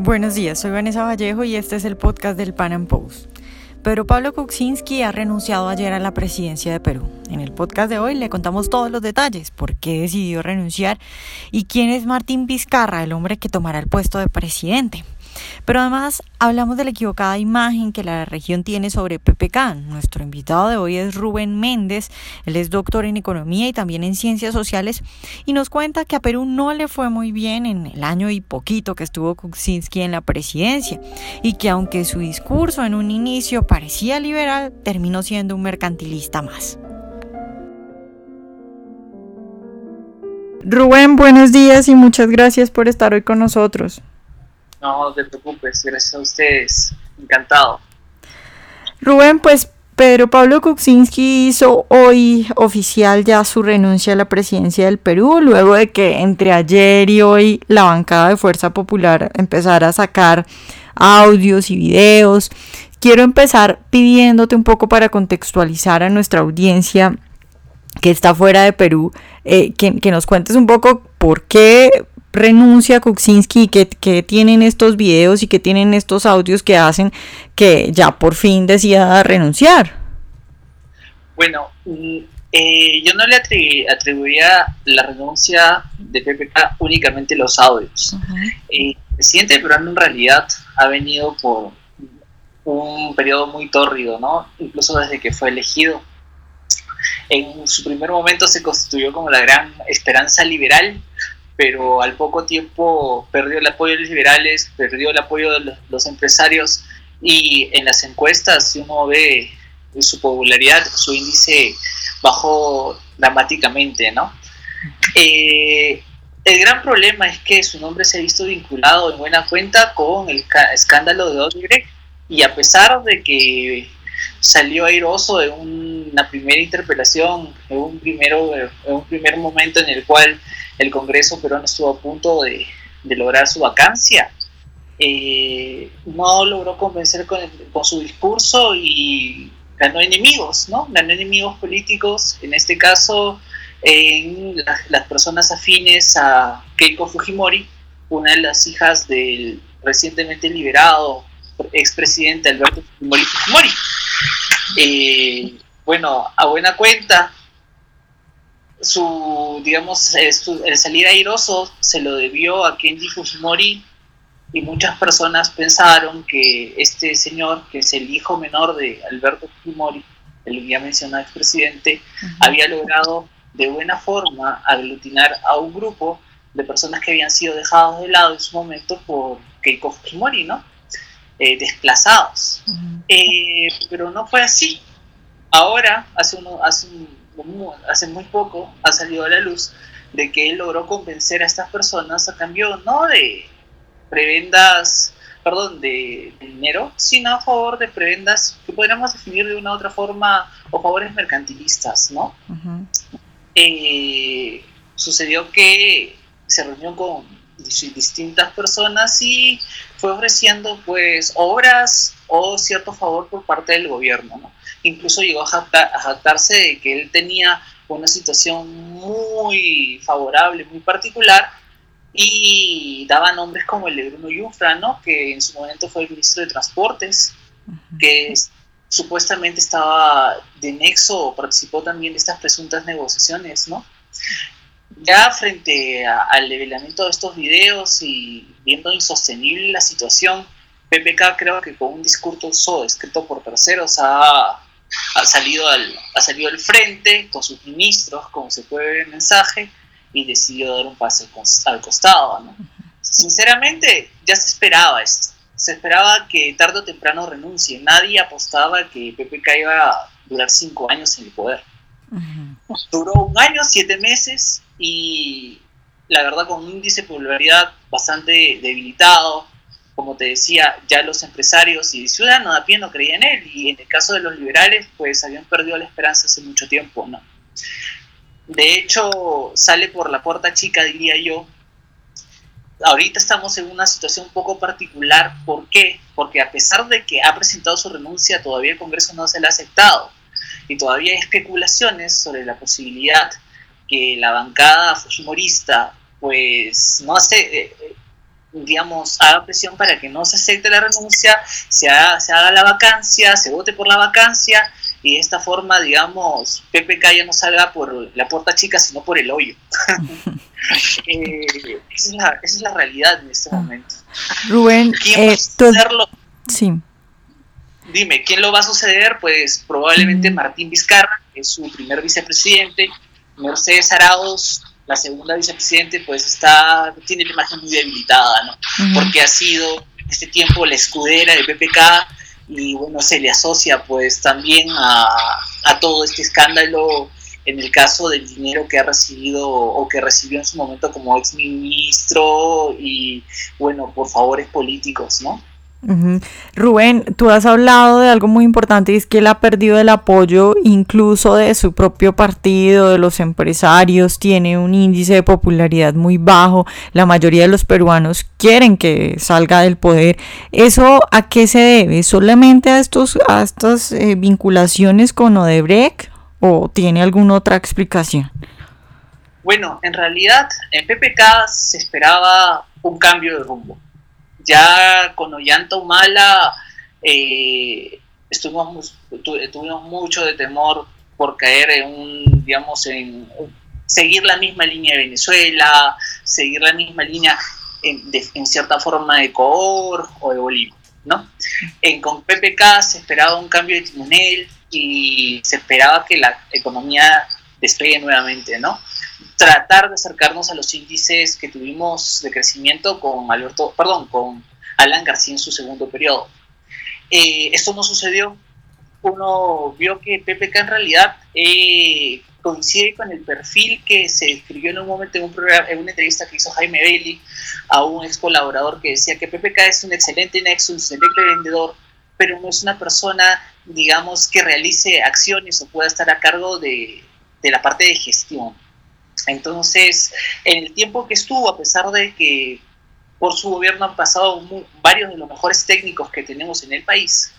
Buenos días, soy Vanessa Vallejo y este es el podcast del Pan Am Post. Pedro Pablo Kuczynski ha renunciado ayer a la presidencia de Perú. En el podcast de hoy le contamos todos los detalles, por qué decidió renunciar y quién es Martín Vizcarra, el hombre que tomará el puesto de presidente. Pero además hablamos de la equivocada imagen que la región tiene sobre PPK. Nuestro invitado de hoy es Rubén Méndez, él es doctor en economía y también en ciencias sociales y nos cuenta que a Perú no le fue muy bien en el año y poquito que estuvo Kuczynski en la presidencia y que aunque su discurso en un inicio parecía liberal, terminó siendo un mercantilista más. Rubén, buenos días y muchas gracias por estar hoy con nosotros. No, te preocupes, gracias a ustedes. Encantado. Rubén, pues Pedro Pablo Kuczynski hizo hoy oficial ya su renuncia a la presidencia del Perú, luego de que entre ayer y hoy la bancada de Fuerza Popular empezara a sacar audios y videos. Quiero empezar pidiéndote un poco para contextualizar a nuestra audiencia que está fuera de Perú, eh, que, nos cuentes un poco por qué renuncia Kuczynski que, que tienen estos videos y que tienen estos audios que hacen que ya por fin decida renunciar. Bueno, mm, eh, yo no le atribuía la renuncia de PPK únicamente los audios. Eh, el presidente peruano en realidad ha venido por un periodo muy tórrido, ¿no? Incluso desde que fue elegido. En su primer momento se constituyó como la gran esperanza liberal, pero al poco tiempo perdió el apoyo de los liberales, perdió el apoyo de los empresarios y en las encuestas, si uno ve su popularidad, su índice bajó dramáticamente, ¿no? Eh, el gran problema es que su nombre se ha visto vinculado en buena cuenta con el escándalo de Odebrecht y a pesar de que salió airoso en una primera interpelación, en un, primero, en un primer momento en el cual el Congreso peruano estuvo a punto de, lograr su vacancia. Eh, no logró convencer con, su discurso y ganó enemigos, ¿no? Ganó enemigos políticos, en este caso en las, personas afines a Keiko Fujimori, una de las hijas del recientemente liberado expresidente Alberto Fujimori Fujimori. Eh, bueno, a buena cuenta, su, digamos, el salir airoso se lo debió a Kenji Fujimori y muchas personas pensaron que este señor, que es el hijo menor de Alberto Fujimori, el ya mencionado expresidente, había logrado de buena forma aglutinar a un grupo de personas que habían sido dejados de lado en su momento por Keiko Fujimori, ¿no? Eh, desplazados. Eh, pero no fue así. Ahora, hace, uno, hace un hace muy poco ha salido a la luz de que él logró convencer a estas personas a cambio no de prebendas, perdón, de, dinero, sino a favor de prebendas que podríamos definir de una u otra forma o favores mercantilistas, ¿no? Eh, sucedió que se reunió con distintas personas y fue ofreciendo pues obras o cierto favor por parte del gobierno, ¿no? incluso llegó a, jactarse de que él tenía una situación muy favorable, muy particular, y daba nombres como el de Bruno Yufra, ¿no? que en su momento fue el ministro de Transportes, que supuestamente estaba de nexo o participó también de estas presuntas negociaciones, ¿no? Ya frente al develamiento de estos videos y viendo insostenible la situación, PPK creo que con un discurso escrito por terceros ha ha salido al, ha salido al frente con sus ministros, como se puede ver en el mensaje, y decidió dar un paso al costado. Sinceramente, ya se esperaba esto. Se esperaba que tarde o temprano renuncie. Nadie apostaba que PPK iba a durar cinco años en el poder. Duró un año, siete meses, y la verdad con un índice de popularidad bastante debilitado, como te decía, ya los empresarios y ciudadanos a pie no creían en él y en el caso de los liberales pues habían perdido la esperanza hace mucho tiempo, ¿no? De hecho, sale por la puerta chica, diría yo. Ahorita estamos en una situación un poco particular. ¿Por qué? Porque a pesar de que ha presentado su renuncia, todavía el Congreso no se la ha aceptado. Y todavía hay especulaciones sobre la posibilidad que la bancada fujimorista, pues, no hace, eh, digamos, haga presión para que no se acepte la renuncia, se haga, se haga la vacancia, se vote por la vacancia y de esta forma, digamos, PPK ya no salga por la puerta chica, sino por el hoyo. Eh, esa, es la, esa, es la, realidad en este momento. Rubén, ¿quién eh, va Sí. Dime, ¿quién lo va a suceder? Pues probablemente mm. Martín Vizcarra, que es su primer vicepresidente, Mercedes Arauz, la segunda vicepresidente, pues está, tiene la imagen muy debilitada, ¿no? Porque ha sido este tiempo la escudera de PPK y bueno, se le asocia pues también a, a todo este escándalo en el caso del dinero que ha recibido o que recibió en su momento como ex ministro y bueno, por favores políticos, ¿no? Rubén, tú has hablado de algo muy importante y es que él ha perdido el apoyo incluso de su propio partido, de los empresarios, tiene un índice de popularidad muy bajo, la mayoría de los peruanos quieren que salga del poder. ¿Eso a qué se debe? ¿Solamente a, estos, a estas eh, vinculaciones con Odebrecht o tiene alguna otra explicación? Bueno, en realidad en PPK se esperaba un cambio de rumbo ya con Ollanta Humala eh, tuvimos mucho de temor por caer en un, digamos, en seguir la misma línea de Venezuela, seguir la misma línea en, cierta forma de Ecuador o de Bolivia, ¿no? En, con PPK se esperaba un cambio de timonel y se esperaba que la economía despegue nuevamente, ¿no? Tratar de acercarnos a los índices que tuvimos de crecimiento con Alberto, perdón, con Alan García en su segundo periodo. Eh, esto no sucedió. Uno vio que PPK en realidad eh, coincide con el perfil que se describió en un momento en, un programa, en una entrevista que hizo Jaime Bailey a un ex colaborador que decía que PPK es un excelente nexo, un excelente vendedor, pero no es una persona, digamos, que realice acciones o pueda estar a cargo de, de la parte de gestión. Entonces, en el tiempo que estuvo, a pesar de que por su gobierno han pasado varios de los mejores técnicos que tenemos en el país,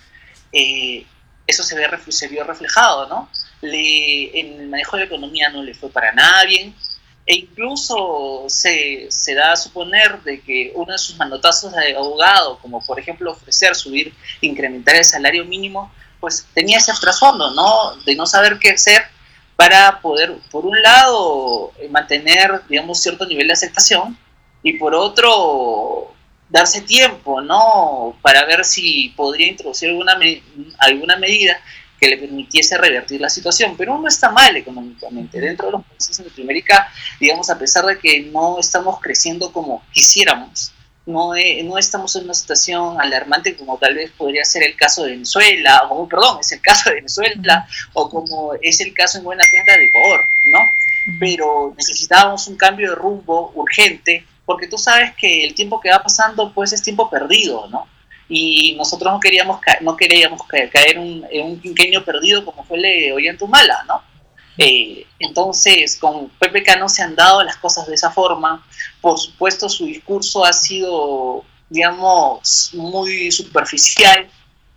eh, eso se, ve, se vio reflejado, ¿no? Le, en el manejo de la economía no le fue para nada e incluso se, se, da a suponer de que uno de sus manotazos de abogado, como por ejemplo ofrecer, subir, incrementar el salario mínimo, pues tenía ese trasfondo, ¿no? De no saber qué hacer para poder, por un lado, eh, mantener, digamos, cierto nivel de aceptación y por otro, darse tiempo, ¿no? Para ver si podría introducir alguna, alguna medida que le permitiese revertir la situación. Pero no está mal económicamente. Dentro de los países de Latinoamérica, digamos, a pesar de que no estamos creciendo como quisiéramos, no, no estamos en una situación alarmante como tal vez podría ser el caso de Venezuela, o perdón, es el caso de Venezuela, o como es el caso en buena cuenta de Ecuador, ¿no? Pero necesitábamos un cambio de rumbo urgente, porque tú sabes que el tiempo que va pasando pues es tiempo perdido, ¿no? Y nosotros no queríamos, no queríamos caer en un quinquenio perdido como fue el de Ollantumala, ¿no? Eh, entonces, con PPK no se han dado las cosas de esa forma. Por supuesto, su discurso ha sido, digamos, muy superficial.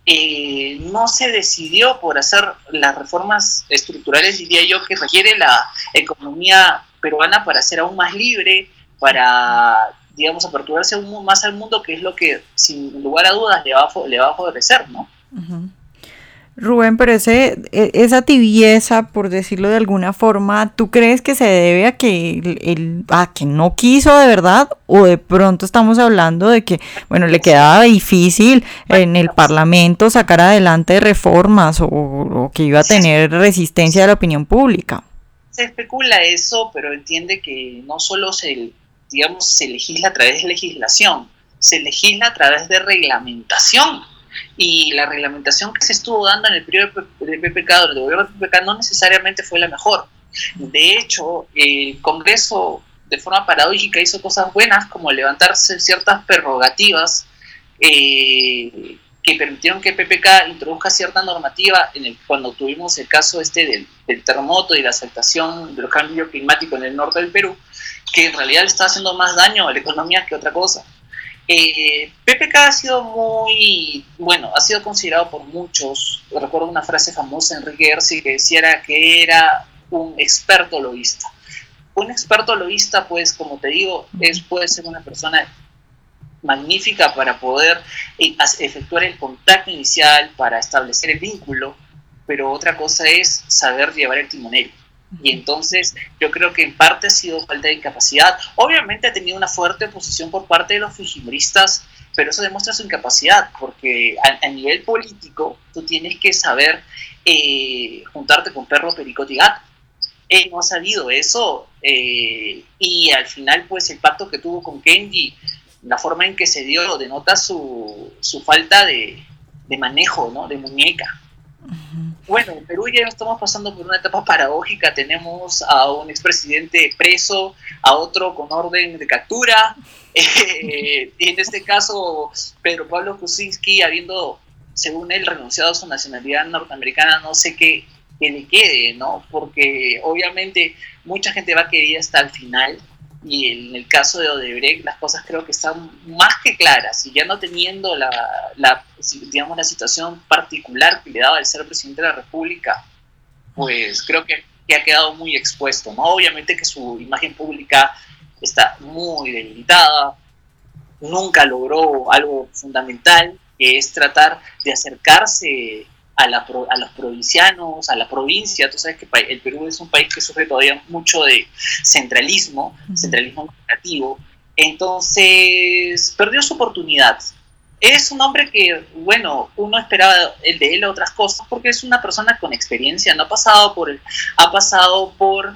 Eh, no se decidió por hacer las reformas estructurales, diría yo, que requiere la economía peruana para ser aún más libre, para, digamos, aperturarse aún más al mundo, que es lo que, sin lugar a dudas, le va a, le va a favorecer, ¿no? Rubén, pero ese, e, esa tibieza, por decirlo de alguna forma, ¿tú crees que se debe a que, el, que no quiso de verdad? ¿O de pronto estamos hablando de que, bueno, le quedaba difícil en el Parlamento sacar adelante reformas o, que iba a tener resistencia de la opinión pública? Se especula eso, pero entiende que no solo se, digamos, se legisla a través de legislación, se legisla a través de reglamentación y la reglamentación que se estuvo dando en el periodo de PPK, del gobierno de PPK, no necesariamente fue la mejor. De hecho, el Congreso, de forma paradójica, hizo cosas buenas, como levantarse ciertas prerrogativas eh, que permitieron que PPK introduzca cierta normativa en el, cuando tuvimos el caso este del, del, terremoto y la aceptación del cambio climático en el norte del Perú, que en realidad le está haciendo más daño a la economía que otra cosa. Eh, PPK ha sido muy, bueno, ha sido considerado por muchos, recuerdo una frase famosa de Enrique Erci que decía que era un experto lobista. Un experto lobista, pues, como te digo, es, puede ser una persona magnífica para poder eh, efectuar el contacto inicial, para establecer el vínculo, pero otra cosa es saber llevar el timonel. Y entonces yo creo que en parte ha sido falta de incapacidad. Obviamente ha tenido una fuerte oposición por parte de los fujimoristas, pero eso demuestra su incapacidad, porque a, nivel político tú tienes que saber eh, juntarte con perro, pericote y gato. Él no ha sabido eso eh, y al final pues el pacto que tuvo con Kenji, la forma en que se dio denota su, su falta de, de manejo, ¿no? de muñeca. Bueno, en Perú ya estamos pasando por una etapa paradójica. Tenemos a un expresidente preso, a otro con orden de captura. Eh, en este caso, Pedro Pablo Kuczynski, habiendo, según él, renunciado a su nacionalidad norteamericana, no sé qué, qué le quede, ¿no? Porque obviamente mucha gente va a querer hasta el final y en el caso de Odebrecht las cosas creo que están más que claras y ya no teniendo la, digamos, la situación particular que le daba el ser presidente de la República, pues creo que, ha quedado muy expuesto. Obviamente que su imagen pública está muy debilitada, nunca logró algo fundamental, que es tratar de acercarse a, la, a, los provincianos, a la provincia. Tú sabes que el Perú es un país que sufre todavía mucho de centralismo, centralismo administrativo. Entonces, perdió su oportunidad. Es un hombre que, bueno, uno esperaba el de él otras cosas porque es una persona con experiencia, no ha pasado por, ha pasado por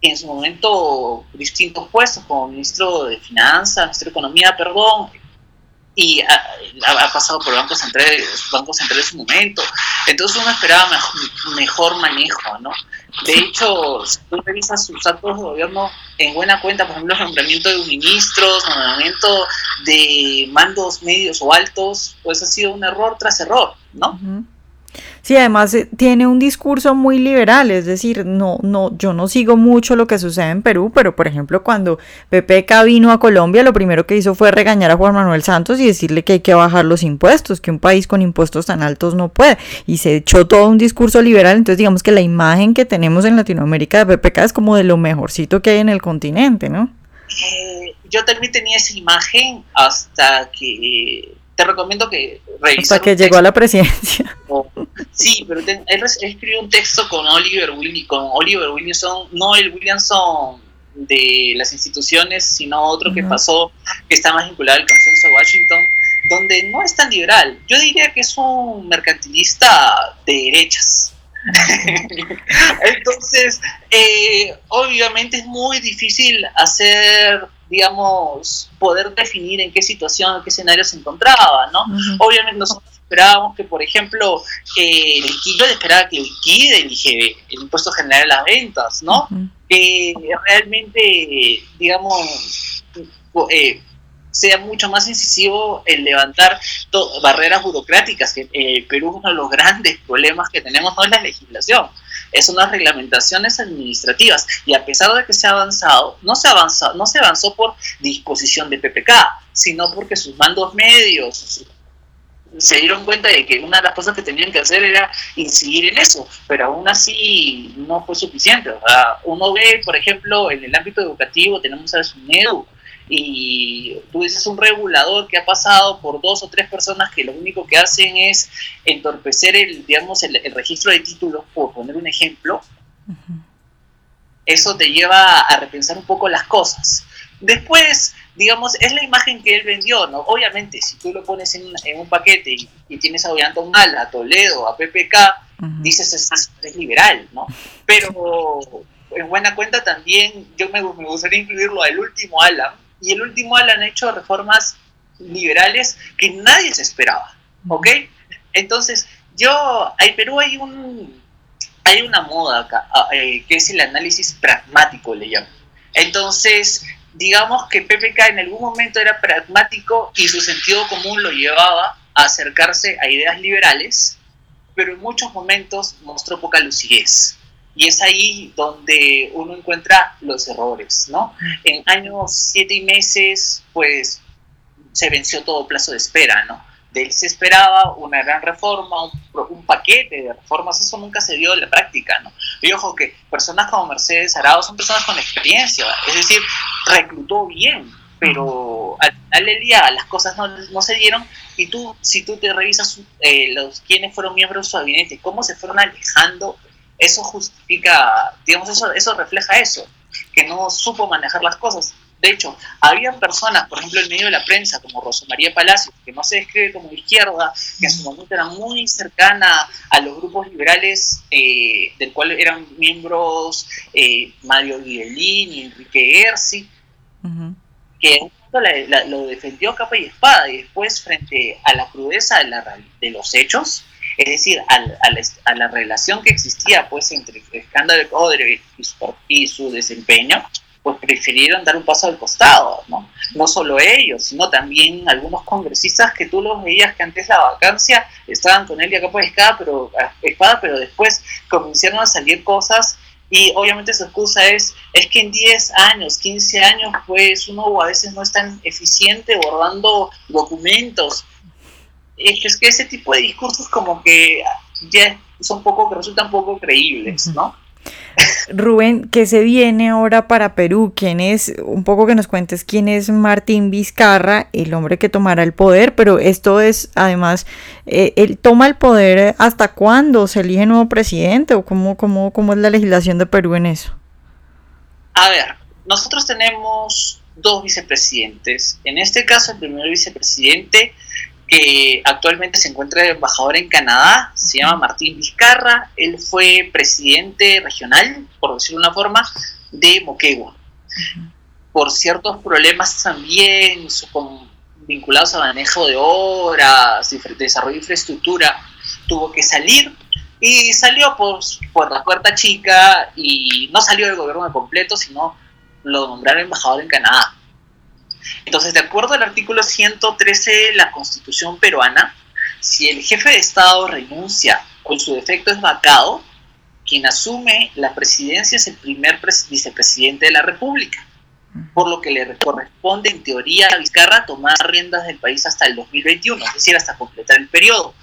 en su momento distintos puestos como ministro de Finanzas, ministro de Economía, perdón, y ha, pasado por bancos centrales, bancos centrales en su momento. Entonces uno esperaba mejor, manejo, ¿no? De hecho, si tú revisas sus actos de gobierno en buena cuenta, por ejemplo, el nombramiento de ministros, nombramiento de mandos medios o altos, pues ha sido un error tras error, ¿no? Sí, además eh, tiene un discurso muy liberal, es decir, no, no, yo no sigo mucho lo que sucede en Perú, pero por ejemplo cuando PPK vino a Colombia, lo primero que hizo fue regañar a Juan Manuel Santos y decirle que hay que bajar los impuestos, que un país con impuestos tan altos no puede, y se echó todo un discurso liberal, entonces digamos que la imagen que tenemos en Latinoamérica de PPK es como de lo mejorcito que hay en el continente, ¿no? Eh, yo también tenía esa imagen hasta que te recomiendo que revises. Hasta que llegó a la presidencia. Sí, pero él escribió un texto con Oliver, con Oliver Williamson, no el Williamson de las instituciones, sino otro que pasó, que está más vinculado al consenso de Washington, donde no es tan liberal. Yo diría que es un mercantilista de derechas. Entonces, eh, obviamente es muy difícil hacer digamos, poder definir en qué situación, en qué escenario se encontraba, ¿no? Obviamente nosotros esperábamos que, por ejemplo, eh, el yo esperaba que liquide el IGB, el Impuesto General de las Ventas, ¿no? Que realmente, digamos, eh, sea mucho más incisivo en levantar barreras burocráticas, que eh, Perú uno de los grandes problemas que tenemos no es la legislación, es unas reglamentaciones administrativas y a pesar de que se ha avanzado, no se, avanzó, no se avanzó por disposición de PPK, sino porque sus mandos medios se dieron cuenta de que una de las cosas que tenían que hacer era incidir en eso, pero aún así no fue suficiente. uno ve, por ejemplo, en el ámbito educativo tenemos a SUNEDU, y tú dices un regulador que ha pasado por dos o tres personas que lo único que hacen es entorpecer el, digamos, el, registro de títulos, por poner un ejemplo, eso te lleva a repensar un poco las cosas. Después, digamos, es la imagen que él vendió, ¿no? Obviamente, si tú lo pones en, un paquete y, tienes a Ollanta a Toledo, a PPK, dices es, es liberal, ¿no? Pero en buena cuenta también yo me, me gustaría incluirlo al último Alan, y el último año han hecho reformas liberales que nadie se esperaba, ¿ok? Entonces, yo, en Perú hay un, hay una moda acá, ah, eh, que es el análisis pragmático, le llamo. Entonces, digamos que PPK en algún momento era pragmático y su sentido común lo llevaba a acercarse a ideas liberales, pero en muchos momentos mostró poca lucidez. Y es ahí donde uno encuentra los errores, ¿no? En años siete y meses, pues se venció todo plazo de espera, ¿no? De él se esperaba una gran reforma, un, paquete de reformas, eso nunca se dio en la práctica, ¿no? Y ojo que personas como Mercedes Arado son personas con experiencia, es decir, reclutó bien, pero pero al final del día las cosas no, no se dieron y tú, si tú te revisas eh, los quienes fueron miembros de su gabinete, cómo se fueron alejando, eso justifica, digamos, eso, eso refleja eso, que no supo manejar las cosas. De hecho, había personas, por ejemplo, en medio de la prensa, como Rosa María Palacios, que no se describe como izquierda, que en su momento era muy cercana a los grupos liberales, eh, del cual eran miembros eh, Mario Guidelín y Enrique Erci, que lo defendió capa y espada, y después, frente a la crudeza de, la, de los hechos, es decir, a, la, a, la, relación que existía pues entre el escándalo de Codre y su, y su desempeño, pues prefirieron dar un paso al costado, ¿no? No solo ellos, sino también algunos congresistas que tú los veías que antes la vacancia estaban con él y acá por espada, pero, espada, pero después comenzaron a salir cosas y obviamente su excusa es, es que en 10 años, 15 años, pues uno a veces no es tan eficiente bordando documentos. Es que ese tipo de discursos como que ya son poco, resultan poco creíbles, ¿no? Rubén, ¿qué se viene ahora para Perú? ¿Quién es, un poco que nos cuentes quién es Martín Vizcarra, el hombre que tomará el poder? Pero esto es, además, eh, él toma el poder hasta cuándo se elige nuevo presidente o cómo, cómo, cómo es la legislación de Perú en eso? A ver, nosotros tenemos dos vicepresidentes. En este caso, el primer vicepresidente que actualmente se encuentra de embajador en Canadá, se llama Martín Vizcarra, él fue presidente regional, por decirlo de una forma, de Moquegua. Por ciertos problemas también vinculados a manejo de obras, desarrollo de infraestructura, tuvo que salir y salió por, por la puerta chica y no salió del gobierno completo, sino lo nombraron embajador en Canadá. Entonces, de acuerdo al artículo 113 de la Constitución peruana, si el jefe de Estado renuncia o su defecto es vacado, quien asume la presidencia es el primer vicepresidente de la República, por lo que le corresponde en teoría a Vizcarra tomar riendas del país hasta el 2021, es decir, hasta completar el periodo.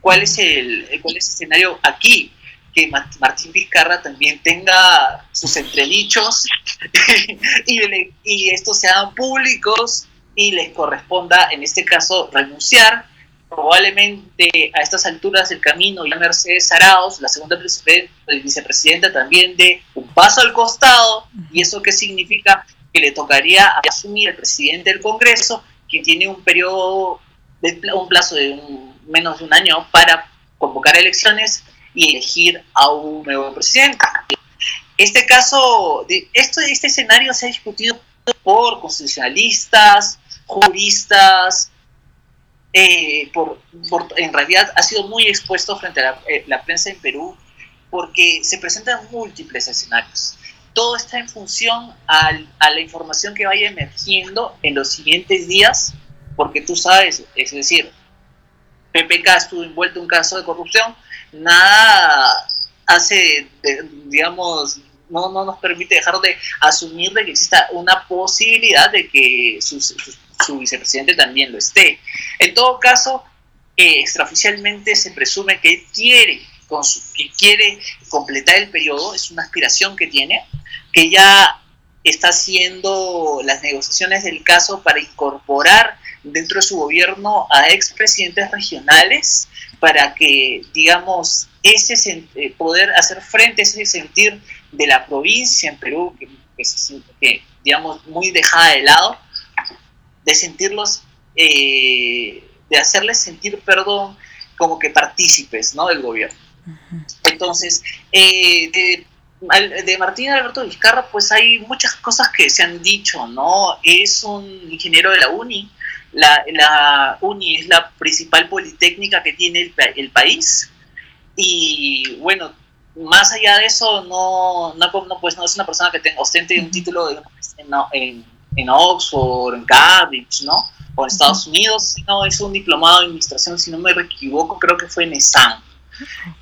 ¿Cuál es el, cuál es el escenario aquí? Que Martín Vizcarra también tenga sus entredichos y, estos sean públicos y les corresponda, en este caso, renunciar. Probablemente a estas alturas del camino ya Mercedes Arauz, la segunda vicepresidenta, también de un paso al costado. ¿Y eso qué significa? Que le tocaría asumir el presidente del Congreso, que tiene un periodo, de, un plazo de menos de un año para convocar elecciones y elegir a un nuevo presidente. Este caso, esto, este escenario se ha discutido por constitucionalistas, juristas, eh, por, en realidad ha sido muy expuesto frente a eh, la, prensa en Perú porque se presentan múltiples escenarios. Todo está en función a la información que vaya emergiendo en los siguientes días, porque tú sabes, es decir, PPK estuvo envuelto en un caso de corrupción, nada hace, digamos, no, no nos permite dejar de asumir de que exista una posibilidad de que su, vicepresidente también lo esté. En todo caso, eh, extraoficialmente se presume que quiere, con que quiere completar el periodo, es una aspiración que tiene, que ya está haciendo las negociaciones del caso para incorporar dentro de su gobierno a expresidentes regionales para que, digamos, ese eh, poder hacer frente a ese sentir de la provincia en Perú, que, que digamos, muy dejada de lado, de sentirlos, eh, de hacerles sentir, perdón, como que partícipes ¿no? del gobierno. Entonces, eh, de, de, Martín Alberto Vizcarra, pues hay muchas cosas que se han dicho, ¿no? Es un ingeniero de la UNI, la, la UNI es la principal politécnica que tiene el, el, país y bueno, más allá de eso, no, no, pues no es una persona que tenga, ostente un título de, en, en, Oxford, en Cambridge, ¿no? O en Estados Unidos, sino es un diplomado de administración, si no me equivoco, creo que fue en ESAN.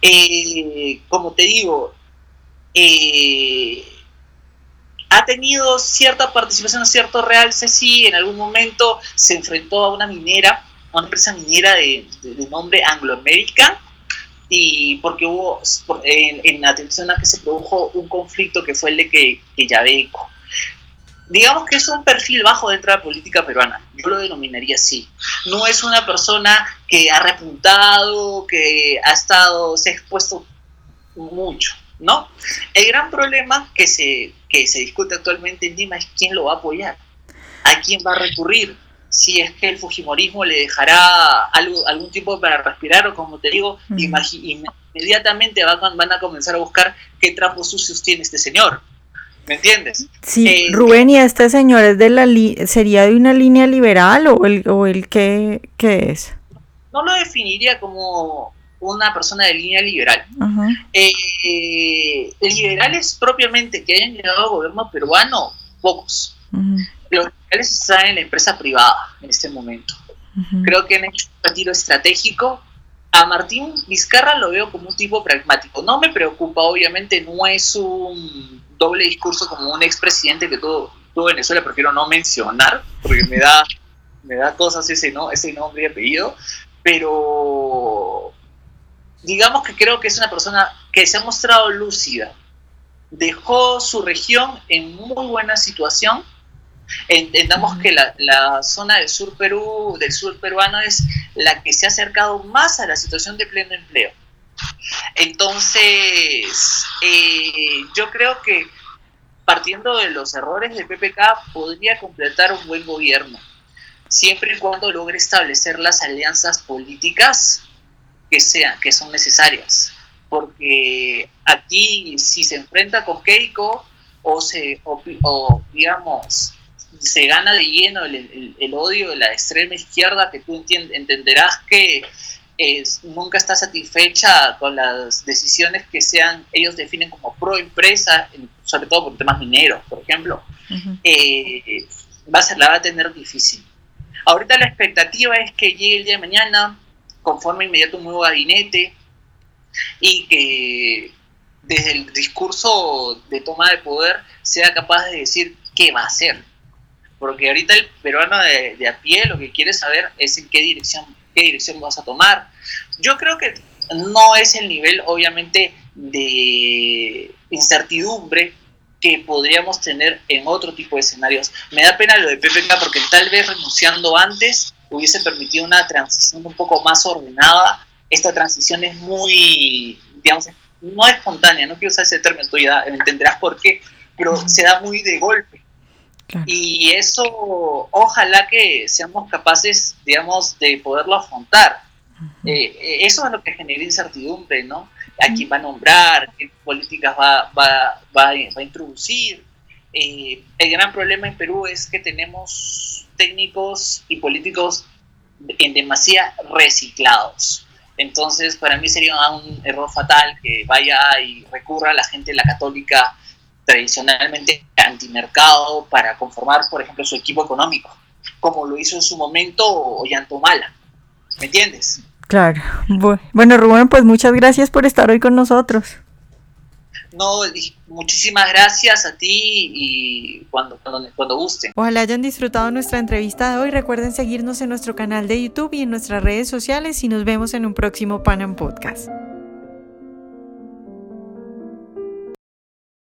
Eh, como te digo, eh, ha tenido cierta participación, cierto realce, sí, en algún momento se enfrentó a una minera, a una empresa minera de, nombre Anglo American, y porque hubo, en, atención a que se produjo un conflicto que fue el de que, que Yabeco. digamos que es un perfil bajo dentro de la política peruana, yo lo denominaría así. No es una persona que ha repuntado, que ha estado, se ha expuesto mucho, ¿no? El gran problema que se, que se discute actualmente en Lima es quién lo va a apoyar, a quién va a recurrir, si es que el Fujimorismo le dejará algo, algún tiempo para respirar o como te digo, inmediatamente van, a comenzar a buscar qué trapos sucios tiene este señor. ¿Me entiendes? Sí, eh, Rubén, ¿y este señor es de la sería de una línea liberal o el, o el qué, es? No lo definiría como una persona de línea liberal. Eh, liberales propiamente que hayan llegado al gobierno peruano, pocos. Los liberales están en la empresa privada en este momento. Creo que han hecho un retiro estratégico. A Martín Vizcarra lo veo como un tipo pragmático. No me preocupa, obviamente, no es un doble discurso como un expresidente que todo, todo Venezuela prefiero no mencionar, porque me da, me da cosas ese, ¿no? ese nombre y apellido, pero digamos que creo que es una persona que se ha mostrado lúcida, dejó su región en muy buena situación. Entendamos que la, la, zona del sur Perú, del sur peruano, es la que se ha acercado más a la situación de pleno empleo. Entonces, eh, yo creo que partiendo de los errores de PPK podría completar un buen gobierno, siempre y cuando logre establecer las alianzas políticas que sean, que son necesarias. Porque aquí si se enfrenta con Keiko o se o, digamos se gana de lleno el, el, odio de la extrema izquierda, que tú entenderás que nunca está satisfecha con las decisiones que sean, ellos definen como pro empresa, sobre todo por temas mineros, por ejemplo, eh, va a ser, la va a tener difícil. Ahorita la expectativa es que llegue el día de mañana, conforme inmediato un nuevo gabinete y que desde el discurso de toma de poder sea capaz de decir qué va a hacer. Porque ahorita el peruano de, de a pie lo que quiere saber es en qué dirección qué dirección vas a tomar. Yo creo que no es el nivel, obviamente, de incertidumbre que podríamos tener en otro tipo de escenarios. Me da pena lo de PPK porque tal vez renunciando antes hubiese permitido una transición un poco más ordenada. Esta transición es muy, digamos, no espontánea, no quiero usar ese término, tú ya entenderás por qué, pero se da muy de golpe. Y eso, ojalá que seamos capaces, digamos, de poderlo afrontar. Eh, eh, eso es lo que genera incertidumbre, ¿no? A quién va a nombrar, qué políticas va, va, va, a introducir. Eh, el gran problema en Perú es que tenemos técnicos y políticos en demasía reciclados. Entonces, para mí sería un error fatal que vaya y recurra a la gente de la católica tradicionalmente antimercado para conformar, por ejemplo, su equipo económico, como lo hizo en su momento Ollantumala. ¿Me entiendes? Claro. Bueno, Rubén, pues muchas gracias por estar hoy con nosotros. No, muchísimas gracias a ti y cuando, cuando, cuando. Ojalá hayan disfrutado nuestra entrevista de hoy. Recuerden seguirnos en nuestro canal de YouTube y en nuestras redes sociales y nos vemos en un próximo Panam Podcast.